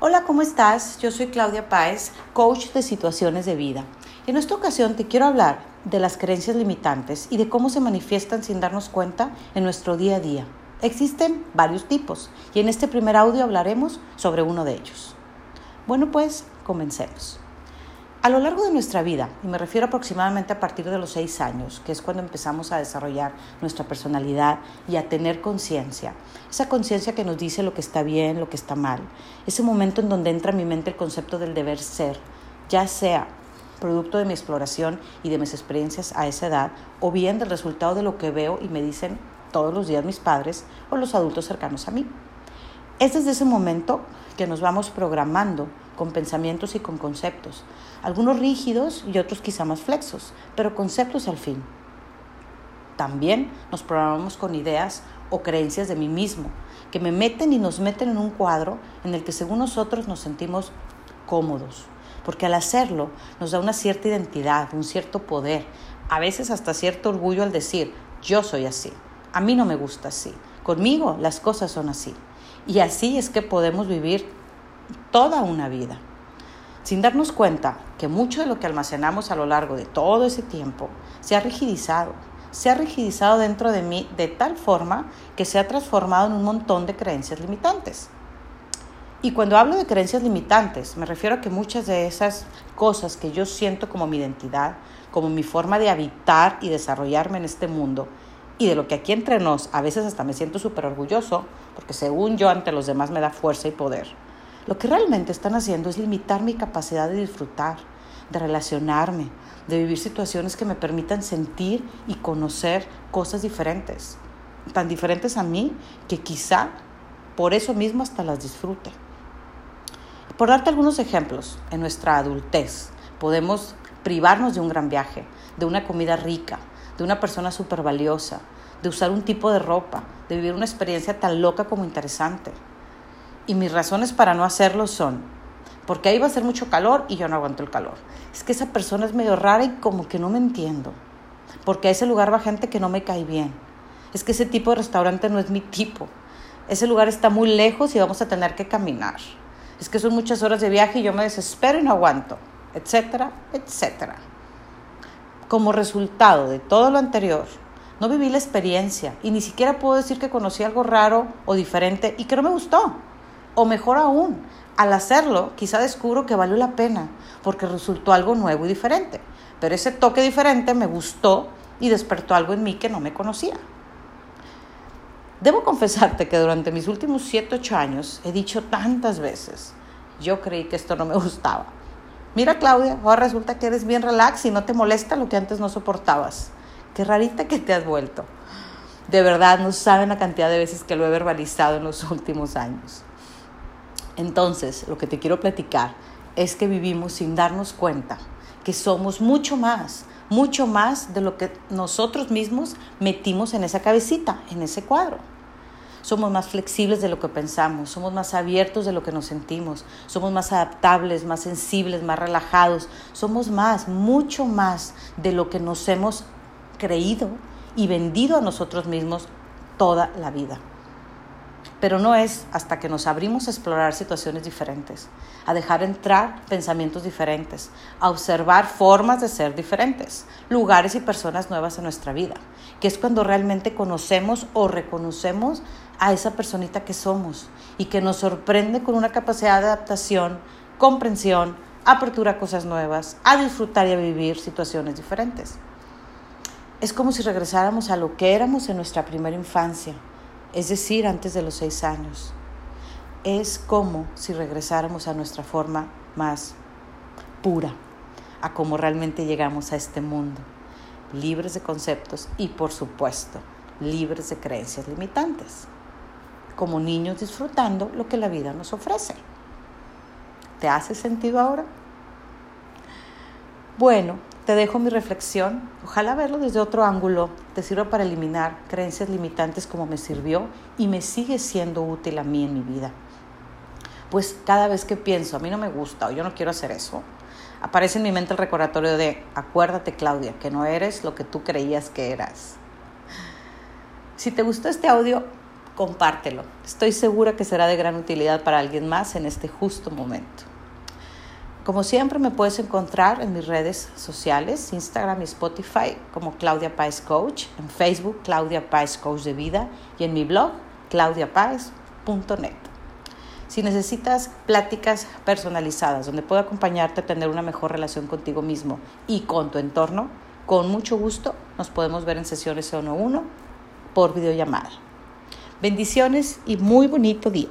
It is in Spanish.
Hola, ¿cómo estás? Yo soy Claudia Páez, coach de situaciones de vida. En esta ocasión te quiero hablar de las creencias limitantes y de cómo se manifiestan sin darnos cuenta en nuestro día a día. Existen varios tipos y en este primer audio hablaremos sobre uno de ellos. Bueno, pues comencemos. A lo largo de nuestra vida, y me refiero aproximadamente a partir de los seis años, que es cuando empezamos a desarrollar nuestra personalidad y a tener conciencia, esa conciencia que nos dice lo que está bien, lo que está mal, ese momento en donde entra en mi mente el concepto del deber ser, ya sea producto de mi exploración y de mis experiencias a esa edad, o bien del resultado de lo que veo y me dicen todos los días mis padres o los adultos cercanos a mí. Es desde ese momento que nos vamos programando con pensamientos y con conceptos, algunos rígidos y otros quizá más flexos, pero conceptos al fin. También nos programamos con ideas o creencias de mí mismo, que me meten y nos meten en un cuadro en el que según nosotros nos sentimos cómodos, porque al hacerlo nos da una cierta identidad, un cierto poder, a veces hasta cierto orgullo al decir, yo soy así, a mí no me gusta así, conmigo las cosas son así. Y así es que podemos vivir toda una vida, sin darnos cuenta que mucho de lo que almacenamos a lo largo de todo ese tiempo se ha rigidizado, se ha rigidizado dentro de mí de tal forma que se ha transformado en un montón de creencias limitantes. Y cuando hablo de creencias limitantes, me refiero a que muchas de esas cosas que yo siento como mi identidad, como mi forma de habitar y desarrollarme en este mundo, y de lo que aquí entre nos a veces hasta me siento súper orgulloso, porque según yo ante los demás me da fuerza y poder lo que realmente están haciendo es limitar mi capacidad de disfrutar, de relacionarme, de vivir situaciones que me permitan sentir y conocer cosas diferentes, tan diferentes a mí que quizá por eso mismo hasta las disfrute. Por darte algunos ejemplos, en nuestra adultez podemos privarnos de un gran viaje, de una comida rica, de una persona súper valiosa, de usar un tipo de ropa, de vivir una experiencia tan loca como interesante. Y mis razones para no hacerlo son, porque ahí va a ser mucho calor y yo no aguanto el calor. Es que esa persona es medio rara y como que no me entiendo. Porque a ese lugar va gente que no me cae bien. Es que ese tipo de restaurante no es mi tipo. Ese lugar está muy lejos y vamos a tener que caminar. Es que son muchas horas de viaje y yo me desespero y no aguanto, etcétera, etcétera. Como resultado de todo lo anterior, no viví la experiencia y ni siquiera puedo decir que conocí algo raro o diferente y que no me gustó. O mejor aún, al hacerlo, quizá descubro que valió la pena, porque resultó algo nuevo y diferente. Pero ese toque diferente me gustó y despertó algo en mí que no me conocía. Debo confesarte que durante mis últimos 7, 8 años he dicho tantas veces, yo creí que esto no me gustaba. Mira Claudia, ahora resulta que eres bien relax y no te molesta lo que antes no soportabas. Qué rarita que te has vuelto. De verdad, no saben la cantidad de veces que lo he verbalizado en los últimos años. Entonces, lo que te quiero platicar es que vivimos sin darnos cuenta que somos mucho más, mucho más de lo que nosotros mismos metimos en esa cabecita, en ese cuadro. Somos más flexibles de lo que pensamos, somos más abiertos de lo que nos sentimos, somos más adaptables, más sensibles, más relajados, somos más, mucho más de lo que nos hemos creído y vendido a nosotros mismos toda la vida. Pero no es hasta que nos abrimos a explorar situaciones diferentes, a dejar entrar pensamientos diferentes, a observar formas de ser diferentes, lugares y personas nuevas en nuestra vida, que es cuando realmente conocemos o reconocemos a esa personita que somos y que nos sorprende con una capacidad de adaptación, comprensión, apertura a cosas nuevas, a disfrutar y a vivir situaciones diferentes. Es como si regresáramos a lo que éramos en nuestra primera infancia es decir, antes de los seis años. Es como si regresáramos a nuestra forma más pura, a cómo realmente llegamos a este mundo, libres de conceptos y, por supuesto, libres de creencias limitantes, como niños disfrutando lo que la vida nos ofrece. ¿Te hace sentido ahora? Bueno, te dejo mi reflexión. Ojalá verlo desde otro ángulo te sirva para eliminar creencias limitantes como me sirvió y me sigue siendo útil a mí en mi vida. Pues cada vez que pienso, a mí no me gusta o yo no quiero hacer eso, aparece en mi mente el recordatorio de, acuérdate Claudia, que no eres lo que tú creías que eras. Si te gustó este audio, compártelo. Estoy segura que será de gran utilidad para alguien más en este justo momento. Como siempre me puedes encontrar en mis redes sociales, Instagram y Spotify como Claudia Páez Coach, en Facebook Claudia Páez Coach de Vida y en mi blog claudiapaez.net. Si necesitas pláticas personalizadas donde puedo acompañarte a tener una mejor relación contigo mismo y con tu entorno, con mucho gusto nos podemos ver en sesiones uno a uno por videollamada. Bendiciones y muy bonito día.